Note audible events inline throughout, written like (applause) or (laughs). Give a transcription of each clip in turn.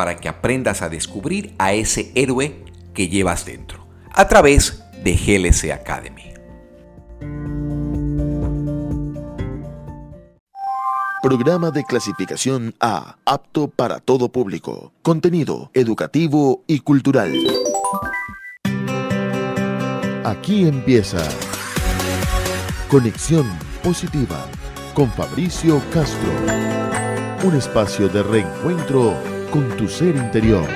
para que aprendas a descubrir a ese héroe que llevas dentro, a través de GLC Academy. Programa de clasificación A, apto para todo público. Contenido educativo y cultural. Aquí empieza Conexión Positiva con Fabricio Castro. Un espacio de reencuentro con tu ser interior.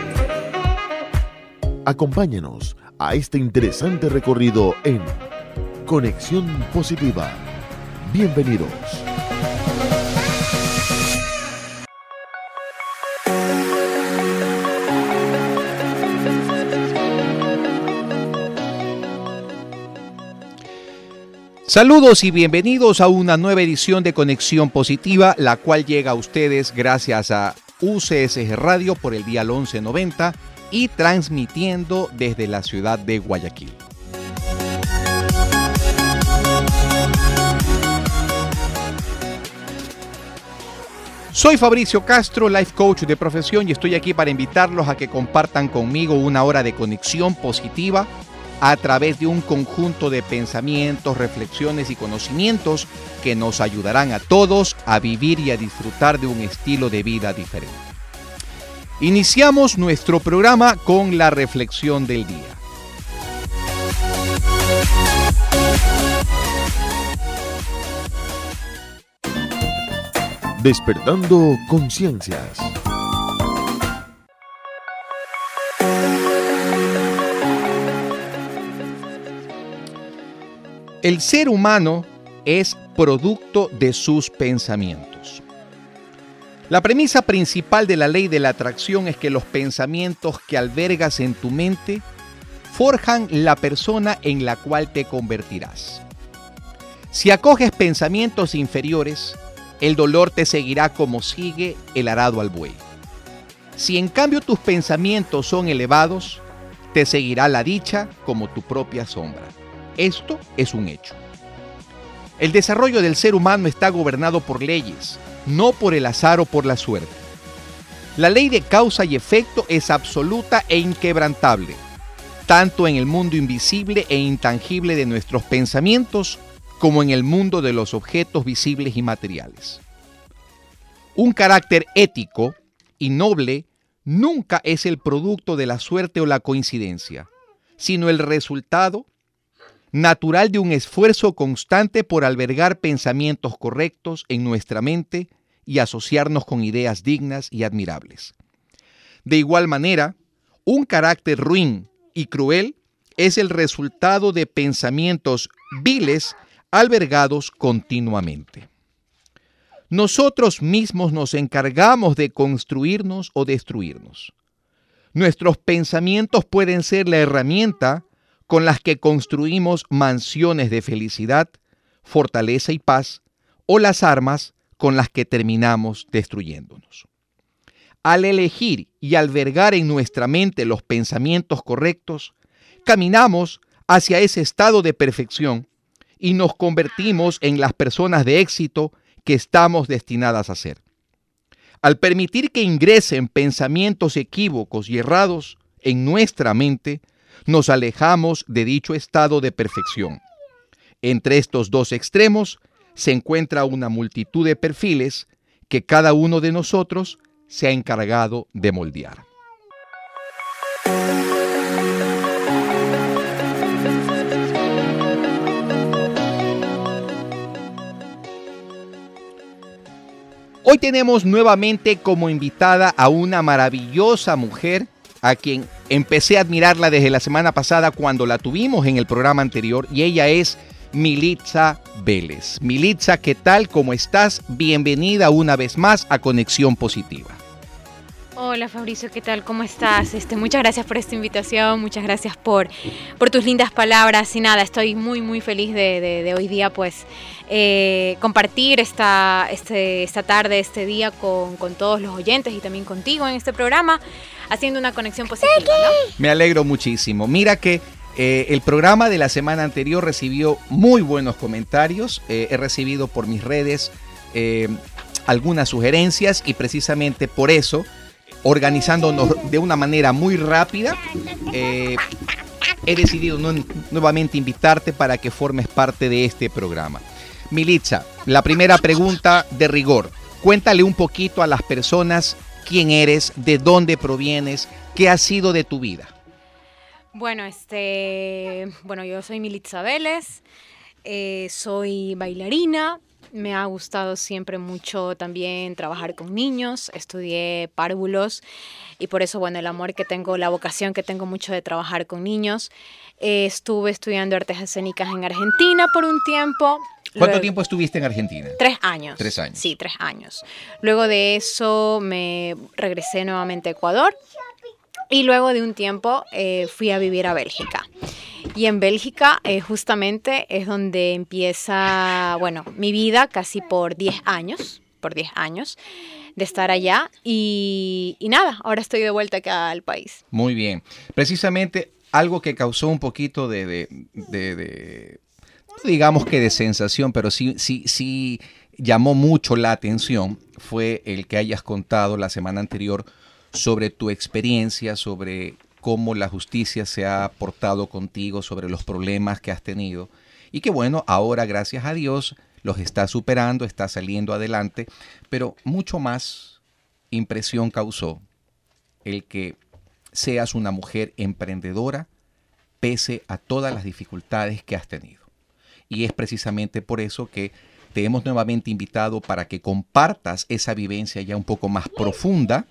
Acompáñanos a este interesante recorrido en Conexión Positiva. Bienvenidos. Saludos y bienvenidos a una nueva edición de Conexión Positiva, la cual llega a ustedes gracias a UCSG Radio por el día 1190 y transmitiendo desde la ciudad de Guayaquil. Soy Fabricio Castro, life coach de profesión y estoy aquí para invitarlos a que compartan conmigo una hora de conexión positiva a través de un conjunto de pensamientos, reflexiones y conocimientos que nos ayudarán a todos a vivir y a disfrutar de un estilo de vida diferente. Iniciamos nuestro programa con la reflexión del día. Despertando conciencias. El ser humano es producto de sus pensamientos. La premisa principal de la ley de la atracción es que los pensamientos que albergas en tu mente forjan la persona en la cual te convertirás. Si acoges pensamientos inferiores, el dolor te seguirá como sigue el arado al buey. Si en cambio tus pensamientos son elevados, te seguirá la dicha como tu propia sombra. Esto es un hecho. El desarrollo del ser humano está gobernado por leyes, no por el azar o por la suerte. La ley de causa y efecto es absoluta e inquebrantable, tanto en el mundo invisible e intangible de nuestros pensamientos como en el mundo de los objetos visibles y materiales. Un carácter ético y noble nunca es el producto de la suerte o la coincidencia, sino el resultado natural de un esfuerzo constante por albergar pensamientos correctos en nuestra mente y asociarnos con ideas dignas y admirables. De igual manera, un carácter ruin y cruel es el resultado de pensamientos viles albergados continuamente. Nosotros mismos nos encargamos de construirnos o destruirnos. Nuestros pensamientos pueden ser la herramienta con las que construimos mansiones de felicidad, fortaleza y paz, o las armas con las que terminamos destruyéndonos. Al elegir y albergar en nuestra mente los pensamientos correctos, caminamos hacia ese estado de perfección y nos convertimos en las personas de éxito que estamos destinadas a ser. Al permitir que ingresen pensamientos equívocos y errados en nuestra mente, nos alejamos de dicho estado de perfección. Entre estos dos extremos se encuentra una multitud de perfiles que cada uno de nosotros se ha encargado de moldear. Hoy tenemos nuevamente como invitada a una maravillosa mujer a quien empecé a admirarla desde la semana pasada cuando la tuvimos en el programa anterior y ella es Militza Vélez. Militza, ¿qué tal? ¿Cómo estás? Bienvenida una vez más a Conexión Positiva. Hola Fabricio, ¿qué tal? ¿Cómo estás? Este, muchas gracias por esta invitación, muchas gracias por, por tus lindas palabras y nada, estoy muy muy feliz de, hoy día pues eh, compartir esta, este, esta tarde, este día con, todos los oyentes y también contigo en este programa, haciendo una conexión positiva. Me alegro muchísimo. Mira que eh, el programa de la semana anterior recibió muy buenos comentarios, eh, he recibido por mis redes algunas sugerencias y precisamente por eso organizándonos de una manera muy rápida, eh, he decidido nuevamente invitarte para que formes parte de este programa. Militza, la primera pregunta de rigor. Cuéntale un poquito a las personas quién eres, de dónde provienes, qué ha sido de tu vida. Bueno, este, bueno, yo soy Militza Vélez, eh, soy bailarina, me ha gustado siempre mucho también trabajar con niños, estudié párvulos y por eso, bueno, el amor que tengo, la vocación que tengo mucho de trabajar con niños. estuve estudiando artes escénicas en Argentina por un tiempo. ¿Cuánto tiempo estuviste en Argentina? Tres años. Tres años. Sí, tres años. Luego de eso me regresé nuevamente a Ecuador y luego de un tiempo eh, fui a vivir a Bélgica. Y en Bélgica eh, justamente es donde empieza, bueno, mi vida casi por 10 años, por 10 años de estar allá y, nada, ahora estoy de vuelta acá al país. Muy bien. Precisamente algo que causó un poquito de, de, de, digamos que de sensación, pero sí, sí, sí llamó mucho la atención fue el que hayas contado la semana anterior sobre tu experiencia, sobre cómo la justicia se ha portado contigo, sobre los problemas que has tenido. Y que bueno, ahora gracias a Dios los está superando, está saliendo adelante, pero mucho más impresión causó el que seas una mujer emprendedora pese a todas las dificultades que has tenido. Y es precisamente por eso que te hemos nuevamente invitado para que compartas esa vivencia ya un poco más profunda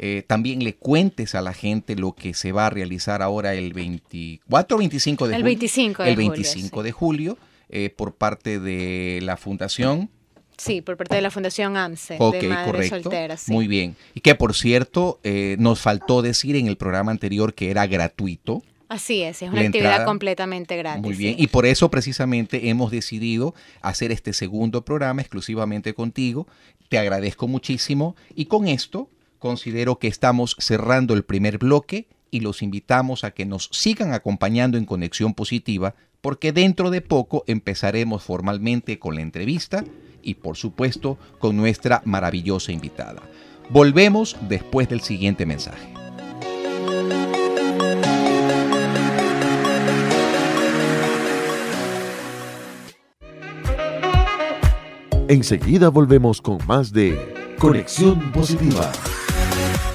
eh, también le cuentes a la gente lo que se va a realizar ahora el 24 o 25 de el julio. 25 de el 25 de julio eh, por parte de la Fundación. Sí, por parte de la Fundación AMSE. Ok, de correcto. Muy bien. Y que por cierto, eh, nos faltó decir en el programa anterior que era gratuito. Así es, es una actividad completamente gratis. Muy bien, y por eso precisamente hemos decidido hacer este segundo programa exclusivamente contigo. Te agradezco muchísimo y con esto considero que estamos cerrando el primer bloque y los invitamos a que nos sigan acompañando en Conexión Positiva porque dentro de poco empezaremos formalmente con la entrevista y por supuesto con nuestra maravillosa invitada. Volvemos después del siguiente mensaje. Enseguida volvemos con más de Conexión Positiva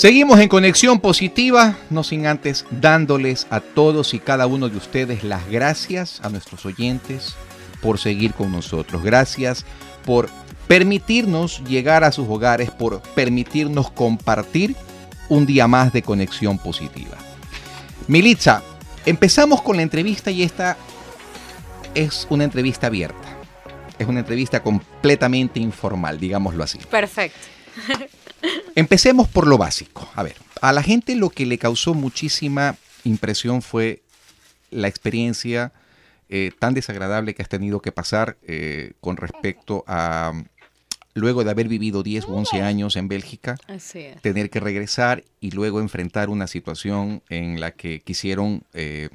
Seguimos en conexión positiva, no sin antes dándoles a todos y cada uno de ustedes las gracias a nuestros oyentes por seguir con nosotros. Gracias por permitirnos llegar a sus hogares, por permitirnos compartir un día más de conexión positiva. Militza, empezamos con la entrevista y esta es una entrevista abierta. Es una entrevista completamente informal, digámoslo así. Perfecto. (laughs) Empecemos por lo básico. A ver, a la gente lo que le causó muchísima impresión fue la experiencia eh, tan desagradable que has tenido que pasar eh, con respecto a, luego de haber vivido 10 u 11 años en Bélgica, tener que regresar y luego enfrentar una situación en la que quisieron eh,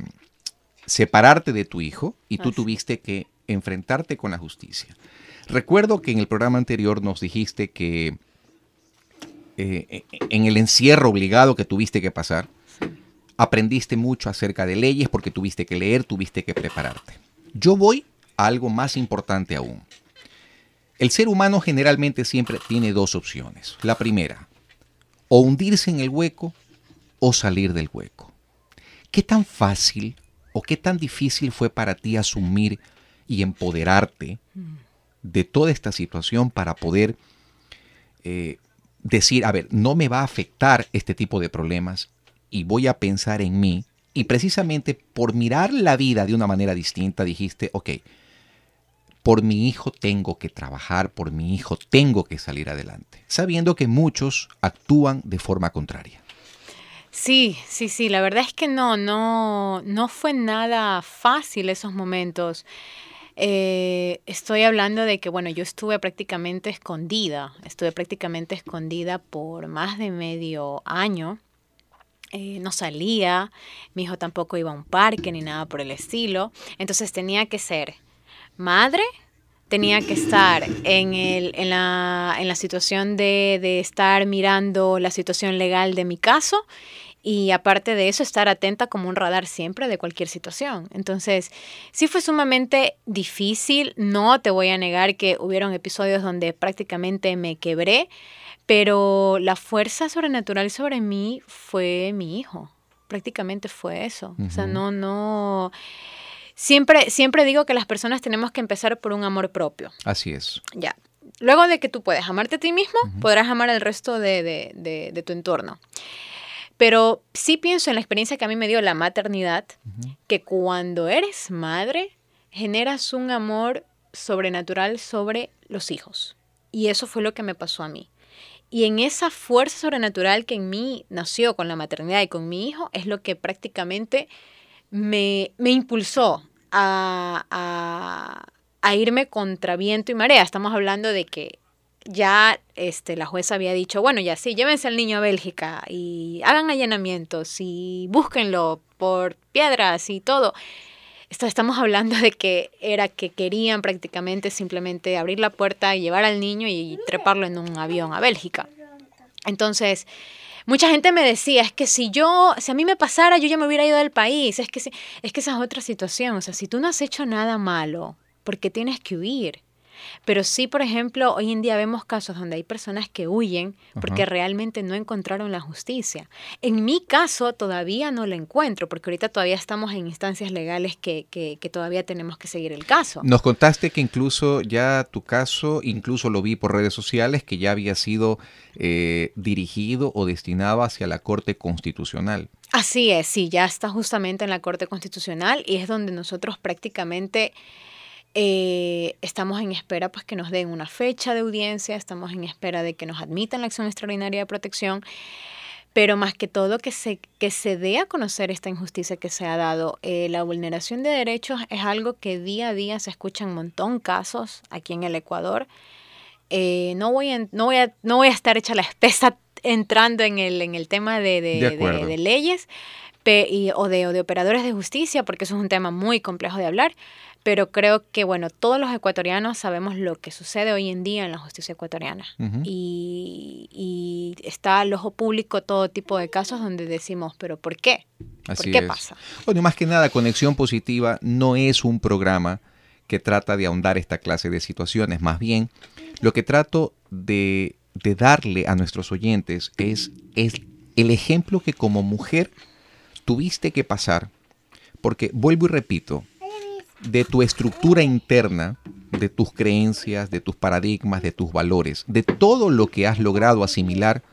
separarte de tu hijo y tú tuviste que enfrentarte con la justicia. Recuerdo que en el programa anterior nos dijiste que eh, en el encierro obligado que tuviste que pasar, aprendiste mucho acerca de leyes porque tuviste que leer, tuviste que prepararte. Yo voy a algo más importante aún. El ser humano generalmente siempre tiene dos opciones. La primera, o hundirse en el hueco o salir del hueco. ¿Qué tan fácil o qué tan difícil fue para ti asumir y empoderarte de toda esta situación para poder eh, decir, a ver, no me va a afectar este tipo de problemas y voy a pensar en mí. Y precisamente por mirar la vida de una manera distinta dijiste, ok, por mi hijo tengo que trabajar, por mi hijo tengo que salir adelante, sabiendo que muchos actúan de forma contraria. Sí, sí, sí, la verdad es que no, no, no fue nada fácil esos momentos. Eh, estoy hablando de que, bueno, yo estuve prácticamente escondida, estuve prácticamente escondida por más de medio año. Eh, no salía, mi hijo tampoco iba a un parque ni nada por el estilo. Entonces tenía que ser madre, tenía que estar en, el, en, la, en la situación de, de estar mirando la situación legal de mi caso y aparte de eso estar atenta como un radar siempre de cualquier situación. Entonces, sí fue sumamente difícil, no te voy a negar que hubieron episodios donde prácticamente me quebré, pero la fuerza sobrenatural sobre mí fue mi hijo, prácticamente fue eso. O sea, no, no... Siempre, siempre digo que las personas tenemos que empezar por un amor propio. Así es. Ya. Luego de que tú puedes amarte a ti mismo, podrás amar al resto de, de, de tu entorno. Pero sí pienso en la experiencia que a mí me dio la maternidad, que cuando eres madre, generas un amor sobrenatural sobre los hijos. Y eso fue lo que me pasó a mí. Y en esa fuerza sobrenatural que en mí nació con la maternidad y con mi hijo, es lo que prácticamente me, me impulsó a, a, a irme contra viento y marea. Estamos hablando de que ya este, la jueza había dicho, bueno, ya sí, llévense al niño a Bélgica y hagan allanamientos y búsquenlo por piedras y todo. Esto, estamos hablando de que era que querían prácticamente simplemente abrir la puerta y llevar al niño y treparlo en un avión a Bélgica. Entonces, mucha gente me decía, es que si yo, si a mí me pasara, yo ya me hubiera ido del país. Es que, es que esa es otra situación. O sea, si tú no has hecho nada malo, ¿por qué tienes que huir? Pero sí, por ejemplo, hoy en día vemos casos donde hay personas que huyen porque realmente no encontraron la justicia. En mi caso todavía no la encuentro porque ahorita todavía estamos en instancias legales que, que, todavía tenemos que seguir el caso. Nos contaste que incluso ya tu caso, incluso lo vi por redes sociales, que ya había sido eh, dirigido o destinado hacia la Corte Constitucional. Así es, sí, ya está justamente en la Corte Constitucional y es donde nosotros prácticamente eh, estamos en espera pues que nos den una fecha de audiencia, estamos en espera de que nos admitan la acción extraordinaria de protección, pero más que todo que se, que se dé a conocer esta injusticia que se ha dado. Eh, la vulneración de derechos es algo que día a día se escucha en un montón casos aquí en el Ecuador. Eh, no, voy a, no, voy a, no voy a estar hecha la espesa entrando en el, en el tema de, de, leyes o, de, o de operadores de justicia, porque eso es un tema muy complejo de hablar, pero creo que, bueno, todos los ecuatorianos sabemos lo que sucede hoy en día en la justicia ecuatoriana. y, está al ojo público todo tipo de casos donde decimos, pero ¿por qué? ¿Por qué pasa? Bueno, más que nada, Conexión Positiva no es un programa que trata de ahondar esta clase de situaciones. Más bien, lo que trato de, de darle a nuestros oyentes es, es el ejemplo que como mujer tuviste que pasar. Porque vuelvo y repito, de tu estructura interna, de tus creencias, de tus paradigmas, de tus valores, de todo lo que has logrado asimilar,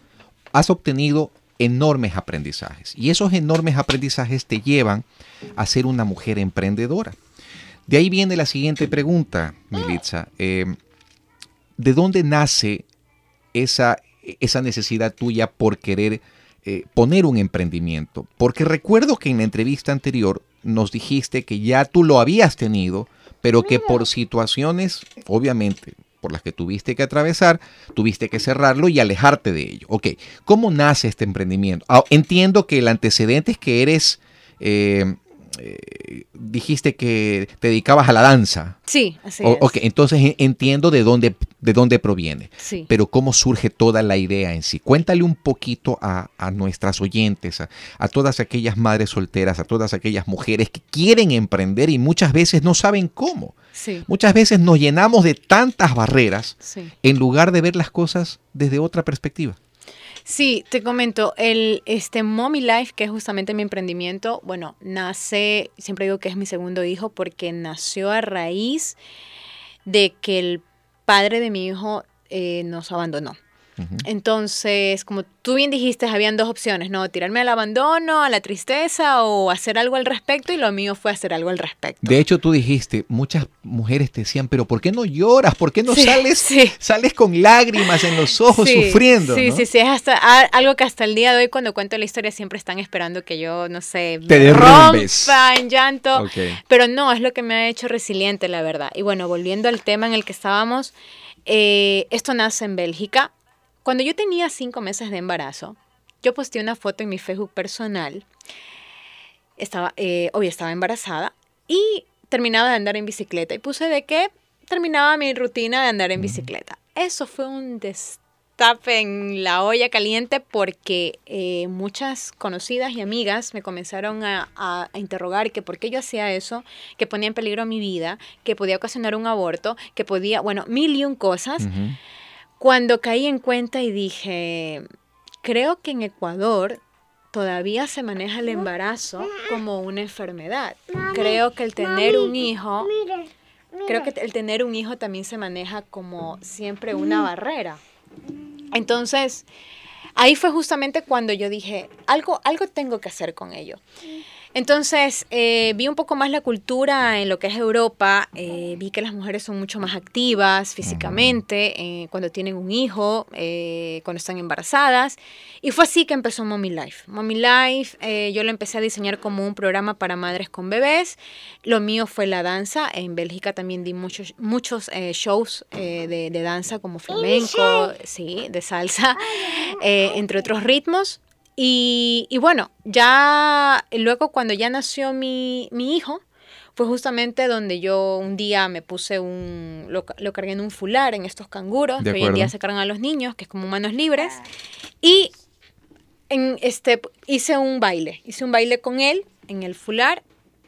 has obtenido enormes aprendizajes. Y esos enormes aprendizajes te llevan a ser una mujer emprendedora. De ahí viene la siguiente pregunta, Militza. Eh, ¿De dónde nace esa, esa necesidad tuya por querer eh, poner un emprendimiento? Porque recuerdo que en la entrevista anterior nos dijiste que ya tú lo habías tenido, pero que por situaciones, obviamente, por las que tuviste que atravesar, tuviste que cerrarlo y alejarte de ello. Ok, ¿cómo nace este emprendimiento? Ah, entiendo que el antecedente es que eres eh, eh, dijiste que te dedicabas a la danza. Sí, así es. Ok, entonces entiendo de dónde, de dónde proviene. Sí. Pero cómo surge toda la idea en sí. Cuéntale un poquito a, nuestras oyentes, a, todas aquellas madres solteras, a todas aquellas mujeres que quieren emprender y muchas veces no saben cómo. Sí. Muchas veces nos llenamos de tantas barreras en lugar de ver las cosas desde otra perspectiva. Sí, te comento, el este Mommy Life, que es justamente mi emprendimiento, bueno, nace, siempre digo que es mi segundo hijo porque nació a raíz de que el padre de mi hijo eh, nos abandonó. Entonces, como tú bien dijiste, habían dos opciones, ¿no? Tirarme al abandono, a la tristeza o hacer algo al respecto y lo mío fue hacer algo al respecto. De hecho, tú dijiste, muchas mujeres te decían, pero ¿por qué no lloras? ¿Por qué no sales, (laughs) sales con lágrimas en los ojos sufriendo? Sí, sí, sí, es hasta, algo que hasta el día de hoy cuando cuento la historia siempre están esperando que yo, no sé, te rompa en llanto. Pero no, es lo que me ha hecho resiliente, la verdad. Y bueno, volviendo al tema en el que estábamos, eh, esto nace en Bélgica cuando yo tenía cinco meses de embarazo, yo posté una foto en mi Facebook personal. Estaba, eh, hoy estaba embarazada y terminaba de andar en bicicleta. Y puse de que terminaba mi rutina de andar en bicicleta. Eso fue un destape en la olla caliente porque eh, muchas conocidas y amigas me comenzaron a, interrogar que por qué yo hacía eso, que ponía en peligro mi vida, que podía ocasionar un aborto, que podía, bueno, mil y un cosas. Cuando caí en cuenta y dije, creo que en Ecuador todavía se maneja el embarazo como una enfermedad. Creo que el tener un hijo, creo que el tener un hijo también se maneja como siempre una barrera. Entonces, ahí fue justamente cuando yo dije, algo, algo tengo que hacer con ello. Entonces, eh, vi un poco más la cultura en lo que es Europa, eh, vi que las mujeres son mucho más activas físicamente eh, cuando tienen un hijo, cuando están embarazadas, y fue así que empezó Mommy Life. Mommy Life yo lo empecé a diseñar como un programa para madres con bebés, lo mío fue la danza, en Bélgica también di muchos, muchos shows de, de, danza como flamenco, sí, de salsa, entre otros ritmos. Y, bueno, ya luego cuando ya nació mi, hijo, fue justamente donde yo un día me puse un, lo, cargué en un fular, en estos canguros, que hoy en día se cargan a los niños, que es como manos libres, y en este, hice un baile, hice un baile con él en el fular,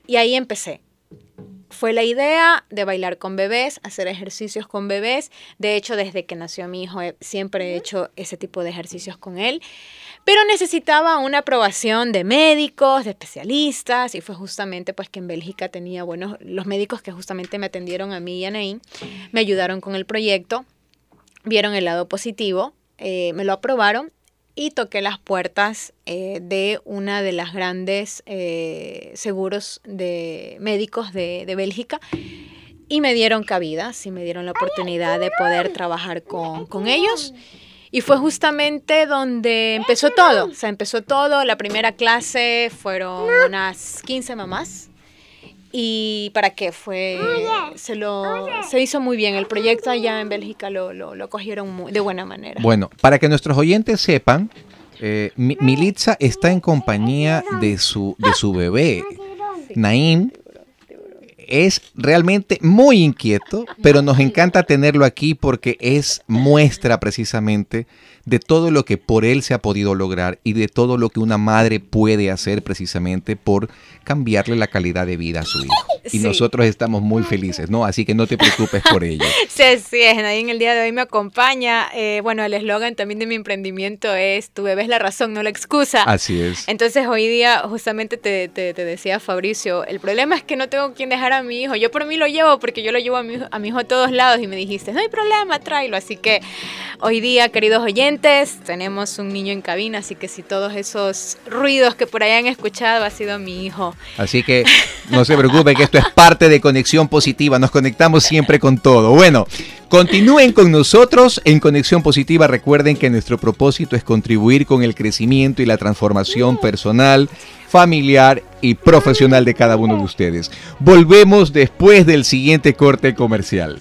y ahí empecé. Fue la idea de bailar con bebés, hacer ejercicios con bebés. De hecho, desde que nació mi hijo, siempre he hecho ese tipo de ejercicios con él pero necesitaba una aprobación de médicos, de especialistas, y fue justamente pues que en Bélgica tenía, bueno, los médicos que justamente me atendieron a mí y a Nain, me ayudaron con el proyecto, vieron el lado positivo, eh, me lo aprobaron y toqué las puertas eh, de una de las grandes eh, seguros de médicos de, de, Bélgica y me dieron cabida, sí me dieron la oportunidad de poder trabajar con, con ellos. Y fue justamente donde empezó todo. O sea, empezó todo. La primera clase fueron unas 15 mamás. ¿Y para qué? Fue, se, lo, se hizo muy bien. El proyecto allá en Bélgica lo, lo, cogieron de buena manera. Bueno, para que nuestros oyentes sepan, eh, Militza está en compañía de su, de su bebé, Naim, es realmente muy inquieto, pero nos encanta tenerlo aquí porque es muestra precisamente de todo lo que por él se ha podido lograr y de todo lo que una madre puede hacer precisamente por cambiarle la calidad de vida a su hijo. Y nosotros estamos muy felices, ¿no? Así que no te preocupes por ello. (laughs) Sí, sí, es. Nadie en el día de hoy me acompaña. Eh, bueno, el eslogan también de mi emprendimiento es tu bebé es la razón, no la excusa. Así es. Entonces hoy día justamente te, te, decía Fabricio, el problema es que no tengo quien dejar a mi hijo. Yo por mí lo llevo porque yo lo llevo a mi, a mi hijo a todos lados y me dijiste, no hay problema, tráelo. Así que hoy día, queridos oyentes, tenemos un niño en cabina, así que si todos esos ruidos que por ahí han escuchado ha sido mi hijo. Así que no se preocupe que esto es parte de Conexión Positiva, nos conectamos siempre con todo. Bueno, continúen con nosotros en Conexión Positiva. Recuerden que nuestro propósito es contribuir con el crecimiento y la transformación personal familiar y profesional de cada uno de ustedes. Volvemos después del siguiente corte comercial.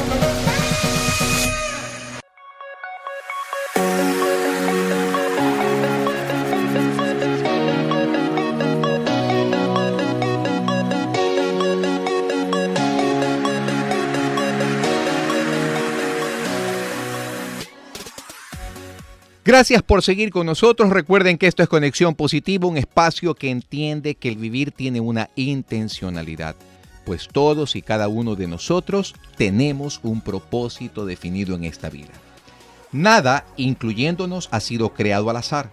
Gracias por seguir con nosotros. Recuerden que esto es Conexión Positiva, un espacio que entiende que el vivir tiene una intencionalidad, pues todos y cada uno de nosotros tenemos un propósito definido en esta vida. Nada, incluyéndonos, ha sido creado al azar.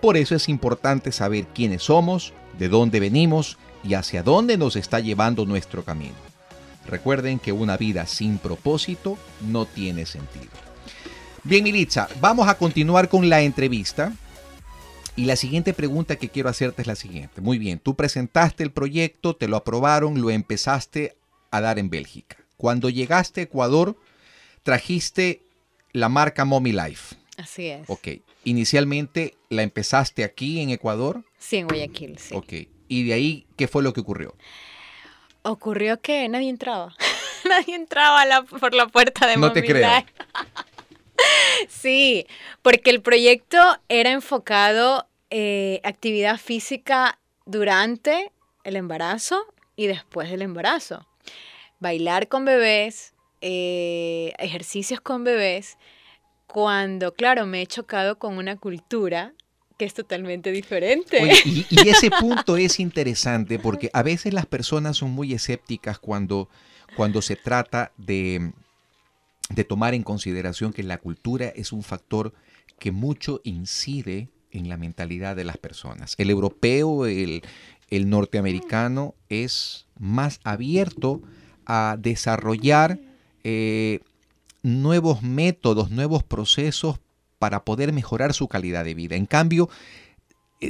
Por eso es importante saber quiénes somos, de dónde venimos y hacia dónde nos está llevando nuestro camino. Recuerden que una vida sin propósito no tiene sentido. Bien, Militza, vamos a continuar con la entrevista. Y la siguiente pregunta que quiero hacerte es la siguiente. Muy bien, tú presentaste el proyecto, te lo aprobaron, lo empezaste a dar en Bélgica. Cuando llegaste a Ecuador, trajiste la marca Mommy Life. Así es. Ok. Inicialmente la empezaste aquí en Ecuador. Sí, en Guayaquil, sí. Ok. ¿Y de ahí qué fue lo que ocurrió? Ocurrió que nadie entraba. (laughs) nadie entraba por la puerta de No te creo. Sí, porque el proyecto era enfocado eh, actividad física durante el embarazo y después del embarazo. Bailar con bebés, eh, ejercicios con bebés, cuando, claro, me he chocado con una cultura que es totalmente diferente. y, y, (laughs) ese punto es interesante porque a veces las personas son muy escépticas cuando, cuando se trata de, de tomar en consideración que la cultura es un factor que mucho incide en la mentalidad de las personas. El europeo, el, norteamericano es más abierto a desarrollar eh, nuevos métodos, nuevos procesos para poder mejorar su calidad de vida. En cambio,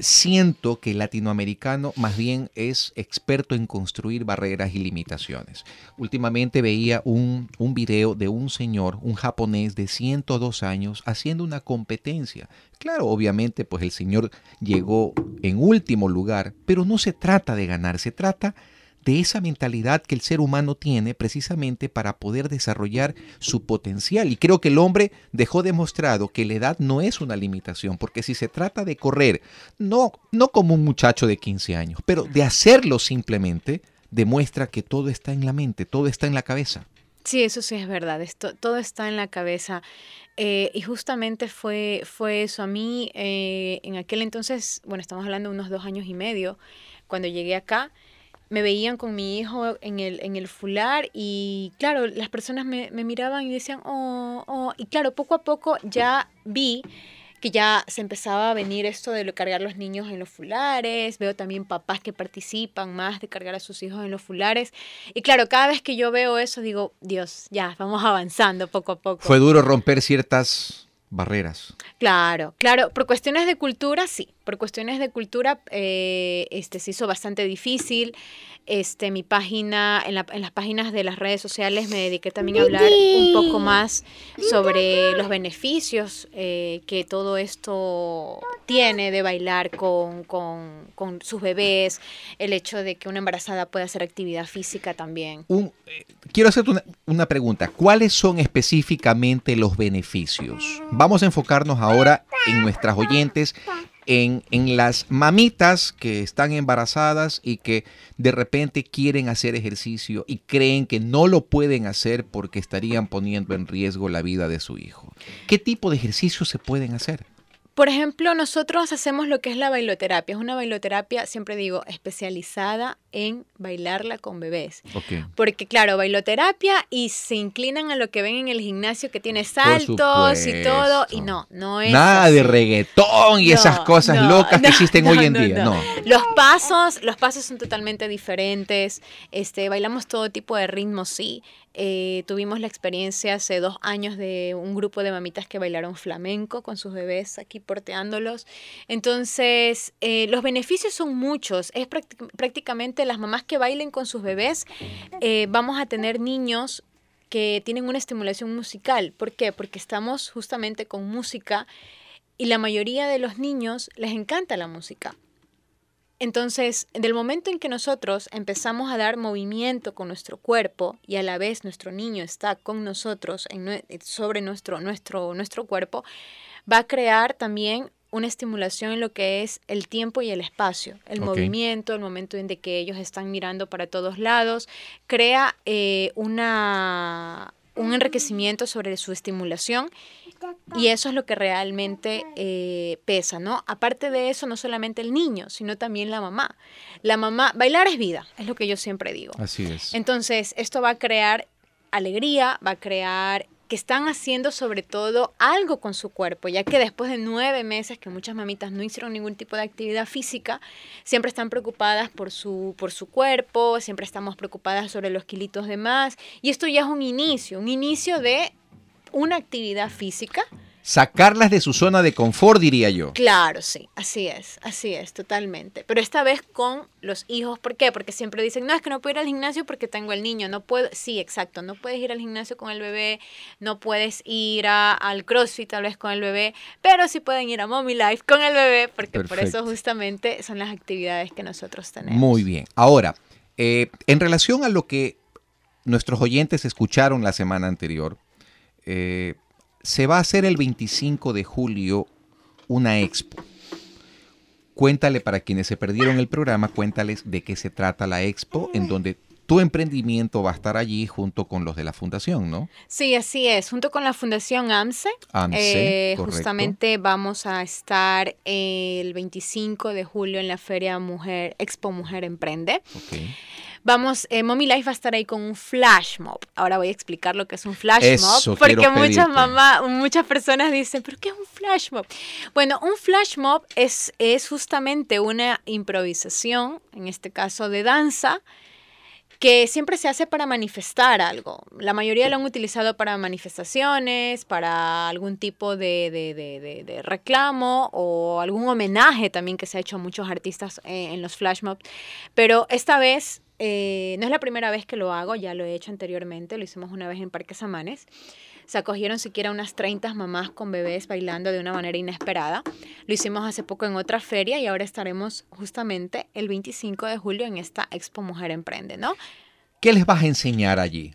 siento que el latinoamericano más bien es experto en construir barreras y limitaciones. Últimamente veía un, un, video de un señor, un japonés de 102 años, haciendo una competencia. Claro, obviamente, pues el señor llegó en último lugar, pero no se trata de ganar, se trata de de esa mentalidad que el ser humano tiene precisamente para poder desarrollar su potencial. Y creo que el hombre dejó demostrado que la edad no es una limitación, porque si se trata de correr, no, no como un muchacho de 15 años, pero de hacerlo simplemente, demuestra que todo está en la mente, todo está en la cabeza. Sí, eso sí es verdad, esto, todo está en la cabeza. Eh, y justamente fue, fue eso. A mí, eh, en aquel entonces, bueno, estamos hablando de unos dos años y medio, cuando llegué acá, me veían con mi hijo en el, en el fular y claro, las personas me, me miraban y decían, oh, oh, y claro, poco a poco ya vi que ya se empezaba a venir esto de cargar los niños en los fulares, veo también papás que participan más de cargar a sus hijos en los fulares. Y claro, cada vez que yo veo eso digo, Dios, ya, vamos avanzando poco a poco. Fue duro romper ciertas barreras. Claro, claro, por cuestiones de cultura, sí, por cuestiones de cultura eh, este, se hizo bastante difícil. Este, mi página, en, la, en, las páginas de las redes sociales me dediqué también a hablar un poco más sobre los beneficios eh, que todo esto tiene de bailar con, con, con, sus bebés, el hecho de que una embarazada pueda hacer actividad física también. Un, eh, quiero hacerte una, una pregunta. ¿Cuáles son específicamente los beneficios? Vamos a enfocarnos ahora en nuestras oyentes en, en, las mamitas que están embarazadas y que de repente quieren hacer ejercicio y creen que no lo pueden hacer porque estarían poniendo en riesgo la vida de su hijo. ¿Qué tipo de ejercicios se pueden hacer? Por ejemplo, nosotros hacemos lo que es la bailoterapia. Es una bailoterapia, siempre digo, especializada en bailarla con bebés. Porque claro, bailoterapia y se inclinan a lo que ven en el gimnasio que tiene saltos y todo. Y no, no es. Nada de reggaetón y esas cosas locas que existen hoy en día. No. Los pasos, los pasos son totalmente diferentes. Este, bailamos todo tipo de ritmos, sí. Eh, tuvimos la experiencia hace dos años de un grupo de mamitas que bailaron flamenco con sus bebés aquí porteándolos. Entonces, eh, los beneficios son muchos. Es prácticamente las mamás que bailen con sus bebés. Eh, vamos a tener niños que tienen una estimulación musical. ¿Por qué? Porque estamos justamente con música y la mayoría de los niños les encanta la música. Entonces, del momento en que nosotros empezamos a dar movimiento con nuestro cuerpo y a la vez nuestro niño está con nosotros en, sobre nuestro, nuestro, nuestro cuerpo, va a crear también una estimulación en lo que es el tiempo y el espacio, el movimiento, el momento en que ellos están mirando para todos lados, crea eh, una, un enriquecimiento sobre su estimulación y eso es lo que realmente eh, pesa, ¿no? Aparte de eso, no solamente el niño, sino también la mamá. La mamá, bailar es vida, es lo que yo siempre digo. Así es. Entonces, esto va a crear alegría, va a crear que están haciendo sobre todo algo con su cuerpo, ya que después de nueve meses que muchas mamitas no hicieron ningún tipo de actividad física, siempre están preocupadas por su, por su cuerpo, siempre estamos preocupadas sobre los kilitos de más, y esto ya es un inicio, un inicio de una actividad física. Sacarlas de su zona de confort, diría yo. Claro, sí, así es, así es, totalmente. Pero esta vez con los hijos, ¿por qué? Porque siempre dicen, no, es que no puedo ir al gimnasio porque tengo el niño, no puedo, sí, exacto, no puedes ir al gimnasio con el bebé, no puedes ir al CrossFit tal vez con el bebé, pero sí pueden ir a Mommy Life con el bebé, porque por eso justamente son las actividades que nosotros tenemos. Muy bien. Ahora, eh, en relación a lo que nuestros oyentes escucharon la semana anterior, eh, se va a hacer el 25 de julio una expo. Cuéntale para quienes se perdieron el programa, cuéntales de qué se trata la expo, en donde tu emprendimiento va a estar allí junto con los de la fundación, ¿no? Sí, así es, junto con la fundación AMSE. AMSE, eh, Justamente vamos a estar el 25 de julio en la feria Mujer Expo Mujer Emprende. Okay. Vamos, eh, Mommy Life va a estar ahí con un flash mob. Ahora voy a explicar lo que es un flash mob, porque muchas mamás, muchas personas dicen, ¿pero qué es un flash mob? Bueno, un flash mob es, es justamente una improvisación, en este caso de danza, que siempre se hace para manifestar algo. La mayoría lo han utilizado para manifestaciones, para algún tipo de, de, de, reclamo o algún homenaje también que se ha hecho a muchos artistas eh, en los flash mobs. Pero esta vez eh, no es la primera vez que lo hago, ya lo he hecho anteriormente, lo hicimos una vez en Parque Samanes. Se acogieron siquiera unas 30 mamás con bebés bailando de una manera inesperada. Lo hicimos hace poco en otra feria y ahora estaremos justamente el 25 de julio en esta Expo Mujer Emprende, ¿no? ¿Qué les vas a enseñar allí?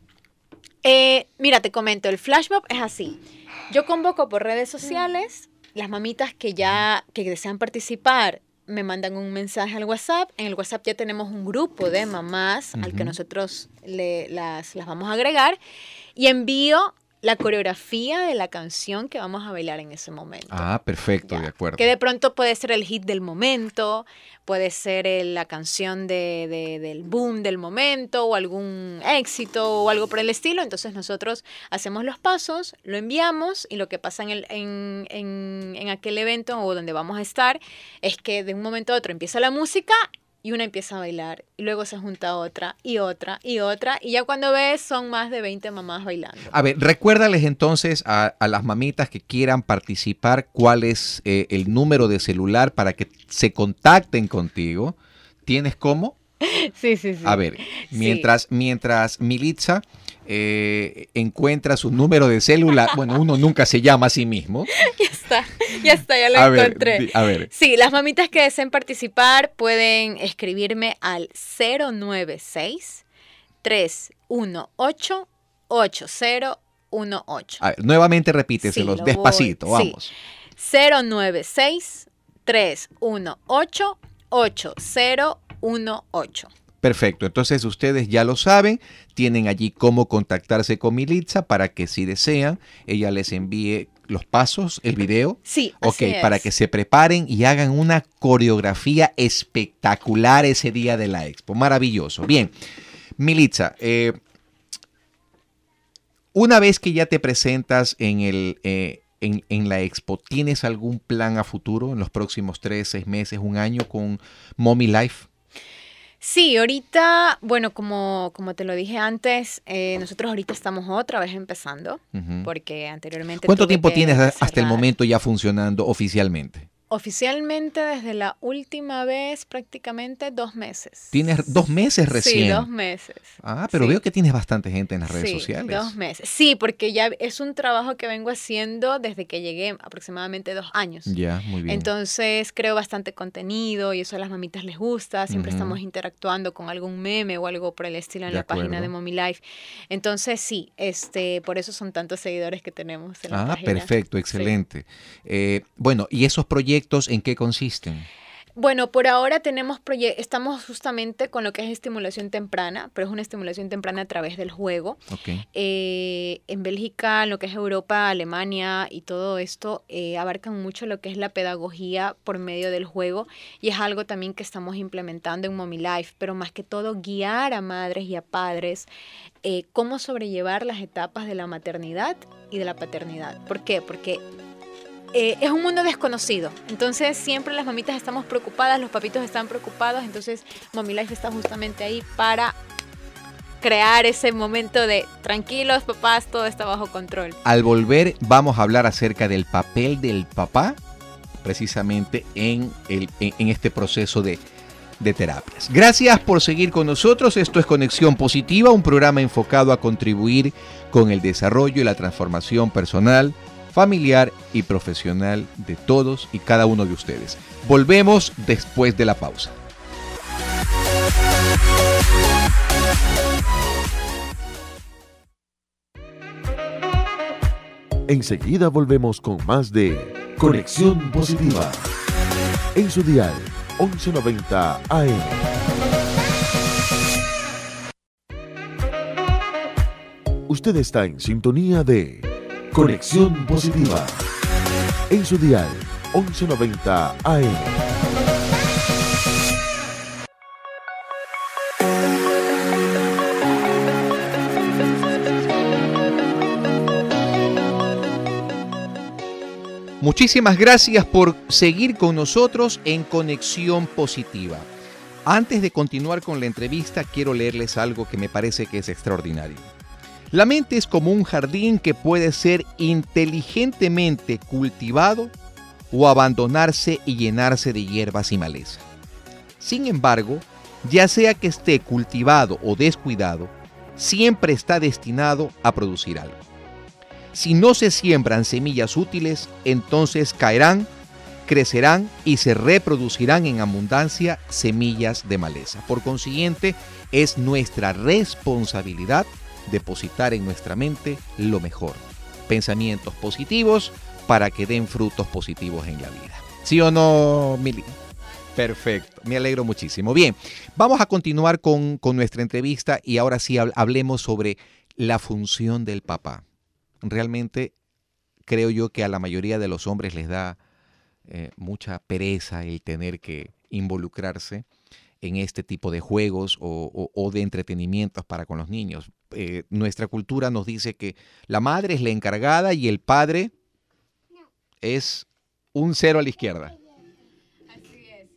Eh, mira, te comento, el flashmob es así. Yo convoco por redes sociales las mamitas que ya que desean participar me mandan un mensaje al WhatsApp. En el WhatsApp ya tenemos un grupo de mamás al que nosotros le, las, las vamos a agregar y envío la coreografía de la canción que vamos a bailar en ese momento. Ah, perfecto, de acuerdo. Que de pronto puede ser el hit del momento, puede ser la canción de, del boom del momento o algún éxito o algo por el estilo. Entonces nosotros hacemos los pasos, lo enviamos y lo que pasa en, el, en, en, en aquel evento o donde vamos a estar es que de un momento a otro empieza la música y una empieza a bailar y luego se junta otra y otra y otra y ya cuando ves son más de 20 mamás bailando. A ver, recuérdales entonces a, las mamitas que quieran participar cuál es eh, el número de celular para que se contacten contigo. ¿Tienes cómo? (laughs) Sí, sí, sí. A ver, mientras, mientras Militza eh, encuentra su número de célula, bueno, uno nunca se llama a sí mismo. (laughs) Ya está, (laughs) ya está, ya lo encontré. a ver. Sí, las mamitas que deseen participar pueden escribirme al 096 318 8018. A ver, nuevamente repíteselos, despacito, vamos. 096 318 8018. Perfecto, entonces ustedes ya lo saben, tienen allí cómo contactarse con Militza para que si desean, ella les envíe los pasos, el video. Sí, Ok, así para que se preparen y hagan una coreografía espectacular ese día de la expo. Maravilloso. Bien, Militza, eh, una vez que ya te presentas en, el, eh, en, en la expo, ¿tienes algún plan a futuro en los próximos tres, seis meses, un año con Mommy Life? Sí, ahorita, bueno, como, como te lo dije antes, eh, nosotros ahorita estamos otra vez empezando, porque anteriormente... ¿Cuánto tiempo tienes hasta el momento ya funcionando oficialmente? Oficialmente desde la última vez prácticamente dos meses. Tienes dos meses recién. Sí, dos meses. Ah, pero Sí. veo que tienes bastante gente en las redes Sí, sociales. Dos meses. Sí, porque ya es un trabajo que vengo haciendo desde que llegué aproximadamente dos años. Ya, muy bien. Entonces creo bastante contenido y eso a las mamitas les gusta. Siempre estamos interactuando con algún meme o algo por el estilo en De la página de Mommy Life. Entonces sí, este, por eso son tantos seguidores que tenemos en la ah, página. perfecto, Sí. excelente. Eh, bueno, ¿y esos proyectos en qué consisten? Bueno, por ahora tenemos estamos justamente con lo que es estimulación temprana, pero es una estimulación temprana a través del juego. Ok. Eh, en Bélgica, lo que es Europa, Alemania y todo esto, eh, abarcan mucho lo que es la pedagogía por medio del juego y es algo también que estamos implementando en Mommy Life, pero más que todo guiar a madres y a padres eh, cómo sobrellevar las etapas de la maternidad y de la paternidad. ¿Por qué? Porque eh, es un mundo desconocido. Entonces siempre las mamitas estamos preocupadas, los papitos están preocupados. Entonces Mommy Life está justamente ahí para crear ese momento de tranquilos papás, todo está bajo control. Al volver vamos a hablar acerca del papel del papá precisamente en, el, en, en este proceso de, de terapias. Gracias por seguir con nosotros. Esto es Conexión Positiva, un programa enfocado a contribuir con el desarrollo y la transformación personal, familiar y profesional de todos y cada uno de ustedes. Volvemos después de la pausa. Enseguida volvemos con más de Conexión Positiva. En su dial 1190 AM. Usted está en sintonía de Conexión Positiva. En su dial 1190 AM. Muchísimas gracias por seguir con nosotros en Conexión Positiva. Antes de continuar con la entrevista, quiero leerles algo que me parece que es extraordinario. La mente es como un jardín que puede ser inteligentemente cultivado o abandonarse y llenarse de hierbas y maleza. Sin embargo, ya sea que esté cultivado o descuidado, siempre está destinado a producir algo. Si no se siembran semillas útiles, entonces caerán, crecerán y se reproducirán en abundancia semillas de maleza. Por consiguiente, es nuestra responsabilidad depositar en nuestra mente lo mejor, pensamientos positivos para que den frutos positivos en la vida. ¿Sí o no, Mili? Perfecto, me alegro muchísimo. Bien, vamos a continuar con, con nuestra entrevista y ahora sí hablemos sobre la función del papá realmente creo yo que a la mayoría de los hombres les da eh, mucha pereza el tener que involucrarse en este tipo de juegos o, de entretenimientos para con los niños. Eh, nuestra cultura nos dice que la madre es la encargada y el padre es un cero a la izquierda. Así es,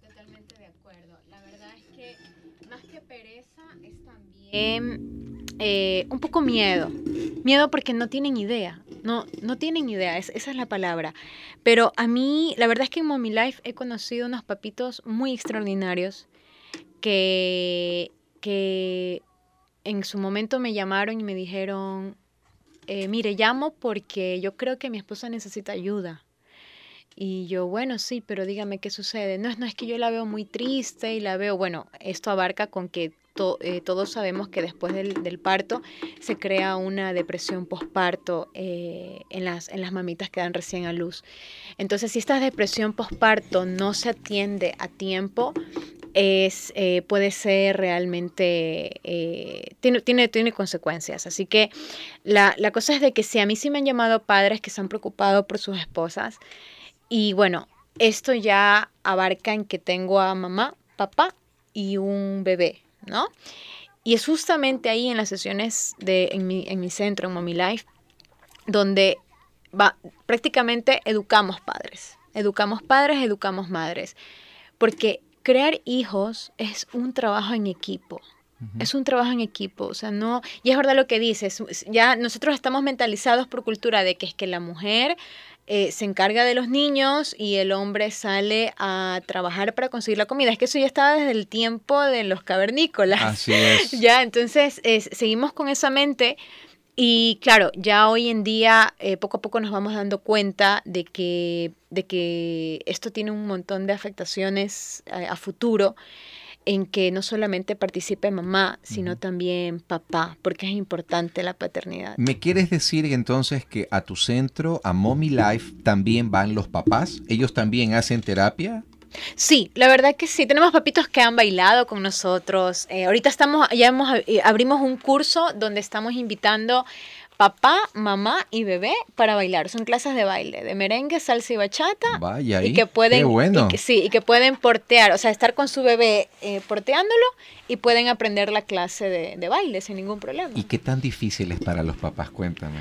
totalmente de acuerdo. La verdad es que más que pereza es también eh, un poco miedo. Miedo porque no tienen idea. No, no tienen idea, es, esa es la palabra. Pero a mí, la verdad es que en Mommy Life he conocido unos papitos muy extraordinarios que, que en su momento me llamaron y me dijeron, eh, mire, llamo porque yo creo que mi esposa necesita ayuda. Y yo, bueno, sí, pero dígame qué sucede. No, no es que yo la veo muy triste y la veo, bueno, esto abarca con que eh, todos sabemos que después del, parto se crea una depresión postparto eh, en, las, en las mamitas que dan recién a luz. Entonces, si esta depresión postparto no se atiende a tiempo, es, eh, puede ser realmente, tiene, tiene, tiene, consecuencias. Así que la, la cosa es de que si a mí sí me han llamado padres que se han preocupado por sus esposas, y bueno, esto ya abarca en que tengo a mamá, papá y un bebé, ¿no? Y es justamente ahí en las sesiones de, en, mi, en mi centro, en Mommy Life, donde va, prácticamente educamos padres. Educamos padres, educamos madres. Porque crear hijos es un trabajo en equipo. Es un trabajo en equipo, o sea, no, y es verdad lo que dices, ya nosotros estamos mentalizados por cultura de que es que la mujer eh, se encarga de los niños y el hombre sale a trabajar para conseguir la comida. Es que eso ya estaba desde el tiempo de los cavernícolas. Así es. (laughs) ya, entonces seguimos con esa mente. Y claro, ya hoy en día eh, poco a poco nos vamos dando cuenta de que, de que esto tiene un montón de afectaciones a, eh, a futuro en que no solamente participe mamá, sino también papá, porque es importante la paternidad. ¿Me quieres decir entonces que a tu centro, a Mommy Life, también van los papás? ¿Ellos también hacen terapia? Sí, la verdad que sí. Tenemos papitos que han bailado con nosotros. Eh, ahorita estamos, ya hemos, eh, abrimos un curso donde estamos invitando papá, mamá y bebé para bailar. Son clases de baile, de merengue, salsa y bachata. Vaya, y que pueden, bueno. sí, y que pueden portear, o sea, estar con su bebé eh, porteándolo y pueden aprender la clase de, baile sin ningún problema. ¿Y qué tan difícil es para los papás? Cuéntame.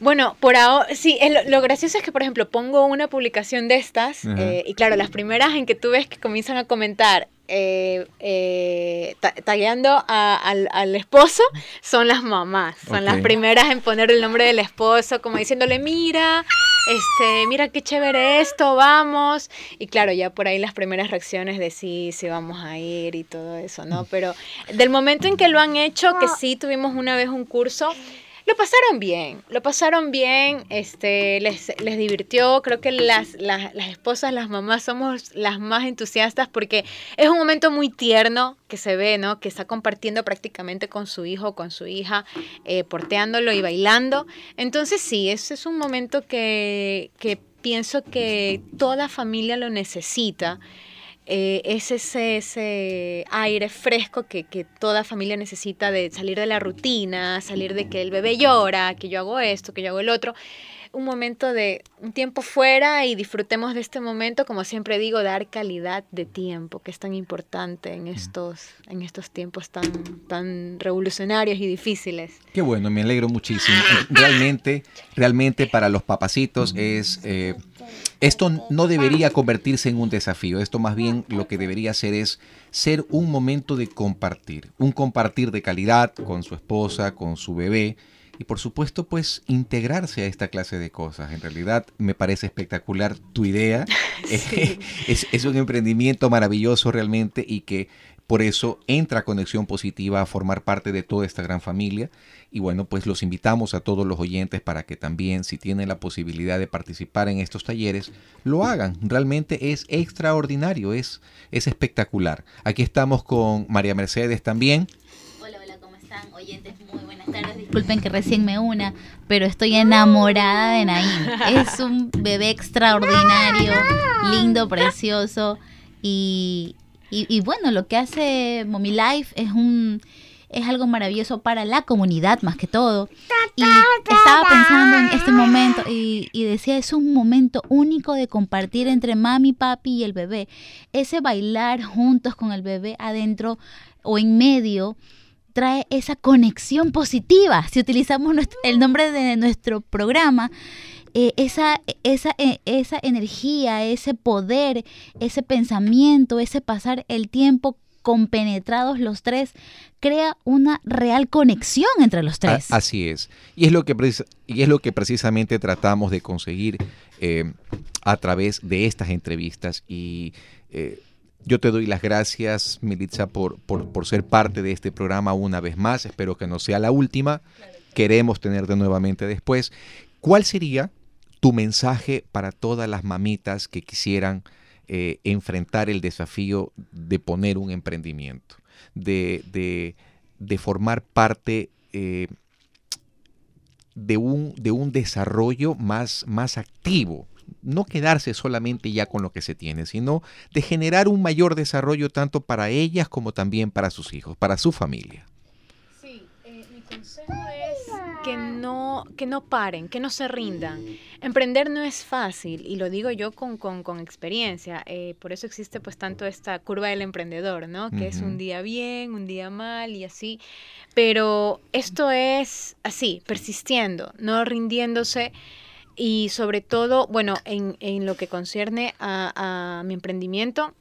Bueno, por ahora, sí, lo, gracioso es que, por ejemplo, pongo una publicación de estas eh, y claro, las primeras en que tú ves que comienzan a comentar, eh, eh, tagueando al, esposo son las mamás, son las primeras en poner el nombre del esposo, como diciéndole, mira, este, mira qué chévere esto, vamos. Y claro, ya por ahí las primeras reacciones de sí, sí vamos a ir y todo eso, ¿no? Pero del momento en que lo han hecho, que sí tuvimos una vez un curso, lo pasaron bien, lo pasaron bien, este, les, les divirtió. Creo que las, las, las, esposas, las mamás somos las más entusiastas porque es un momento muy tierno que se ve, ¿no? Que está compartiendo prácticamente con su hijo, con su hija, eh, porteándolo y bailando. Entonces sí, ese es un momento que, que pienso que toda familia lo necesita. Eh, es ese, aire fresco que, toda familia necesita de salir de la rutina, salir de que el bebé llora, que yo hago esto, que yo hago el otro. Un momento de un tiempo fuera y disfrutemos de este momento, como siempre digo, dar calidad de tiempo, que es tan importante en estos, en estos tiempos tan, tan revolucionarios y difíciles. Qué bueno, me alegro muchísimo. Realmente, realmente para los papacitos es... Eh, esto no debería convertirse en un desafío, esto más bien lo que debería ser es ser un momento de compartir, un compartir de calidad con su esposa, con su bebé y por supuesto pues integrarse a esta clase de cosas. En realidad me parece espectacular tu idea, (laughs) (laughs) es, es un emprendimiento maravilloso realmente y que por eso entra Conexión Positiva a formar parte de toda esta gran familia. Y bueno, pues los invitamos a todos los oyentes para que también, si tienen la posibilidad de participar en estos talleres, lo hagan. Realmente es extraordinario, es, es espectacular. Aquí estamos con María Mercedes también. Hola, hola, ¿cómo están? Oyentes, muy buenas tardes. Disculpen que recién me una, pero estoy enamorada de Naim. Es un bebé extraordinario, lindo, precioso y y, bueno, lo que hace Mommy Life es un es algo maravilloso para la comunidad más que todo. Y estaba pensando en este momento y, y, decía, es un momento único de compartir entre mami, papi y el bebé. Ese bailar juntos con el bebé adentro o en medio trae esa conexión positiva. Si utilizamos el nombre de nuestro programa, eh, esa, esa, eh, esa energía, ese poder, ese pensamiento, ese pasar el tiempo compenetrados los tres, crea una real conexión entre los tres. así es. Y es lo que, y es lo que precisamente tratamos de conseguir eh, a través de estas entrevistas. Y yo te doy las gracias, Militza, por, por, por, ser parte de este programa una vez más. Espero que no sea la última. Queremos tenerte nuevamente después. ¿Cuál sería tu mensaje para todas las mamitas que quisieran eh, enfrentar el desafío de poner un emprendimiento. de, formar parte eh, de, un, de un desarrollo más, más activo. No quedarse solamente ya con lo que se tiene, sino de generar un mayor desarrollo tanto para ellas como también para sus hijos, para su familia. Sí, eh, mi consejo es que no, que no paren, que no se rindan. Emprender no es fácil y lo digo yo con, experiencia. Eh, por eso existe pues tanto esta curva del emprendedor, ¿no? Que es un día bien, un día mal y así. Pero esto es así, persistiendo, no rindiéndose y sobre todo, bueno, en, lo que concierne a, mi emprendimiento,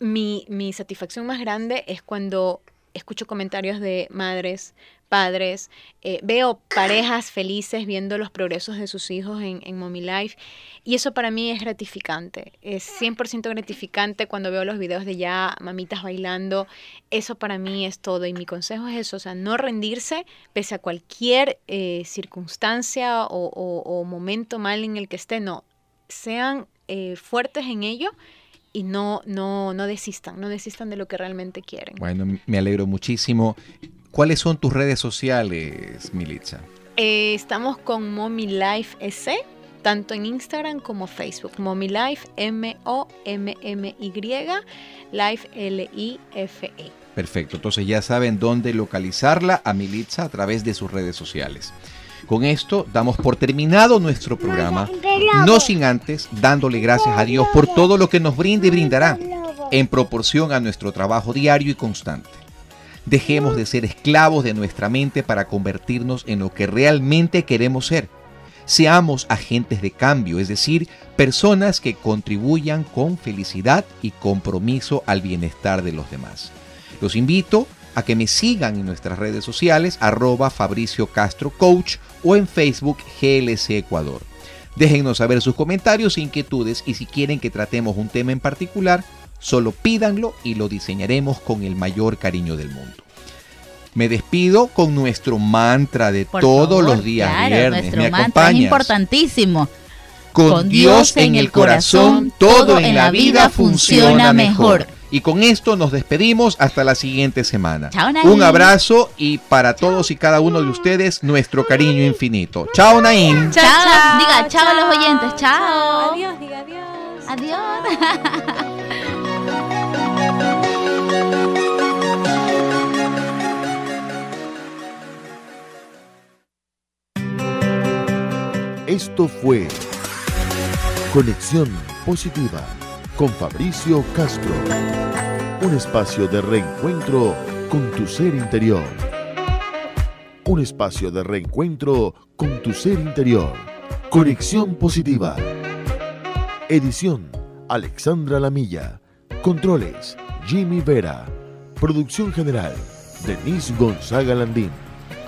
mi, mi satisfacción más grande es cuando escucho comentarios de madres, padres, eh, veo parejas felices viendo los progresos de sus hijos en, en Mommy Life y eso para mí es gratificante, es 100% gratificante cuando veo los videos de ya mamitas bailando, eso para mí es todo y mi consejo es eso, o sea, no rendirse pese a cualquier eh, circunstancia o, momento mal en el que esté, no, sean eh, fuertes en ello y no, no, no desistan, no desistan de lo que realmente quieren. Bueno, me alegro muchísimo. ¿Cuáles son tus redes sociales, Militza? Eh, estamos con Mommy Life S, tanto en Instagram como Facebook. Mommy Life, M-O-M-M-Y, Life L-I-F-E. Perfecto, entonces ya saben dónde localizarla a Militza a través de sus redes sociales. Con esto damos por terminado nuestro programa, no sin antes dándole gracias a Dios por todo lo que nos brinda y brindará en proporción a nuestro trabajo diario y constante. Dejemos de ser esclavos de nuestra mente para convertirnos en lo que realmente queremos ser. Seamos agentes de cambio, es decir, personas que contribuyan con felicidad y compromiso al bienestar de los demás. Los invito a que me sigan en nuestras redes sociales arroba Fabricio Castro Coach o en Facebook GLC Ecuador. Déjennos saber sus comentarios e inquietudes y si quieren que tratemos un tema en particular, Solo pídanlo y lo diseñaremos con el mayor cariño del mundo. Me despido con nuestro mantra de todos los días viernes. Nuestro mantra es importantísimo. Con, Dios en el corazón, todo en la vida funciona mejor. Y con esto nos despedimos hasta la siguiente semana. Un abrazo y para todos y cada uno de ustedes nuestro cariño infinito. Chao Naim. Chao, chao. Diga chao a los oyentes. Chao. Adiós, diga adiós. Adiós. Esto fue Conexión Positiva con Fabricio Castro. Un espacio de reencuentro con tu ser interior. Un espacio de reencuentro con tu ser interior. Conexión Positiva. Edición Alexandra Lamilla. Controles Jimmy Vera. Producción general Denise Gonzaga Landín.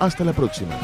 Hasta la próxima.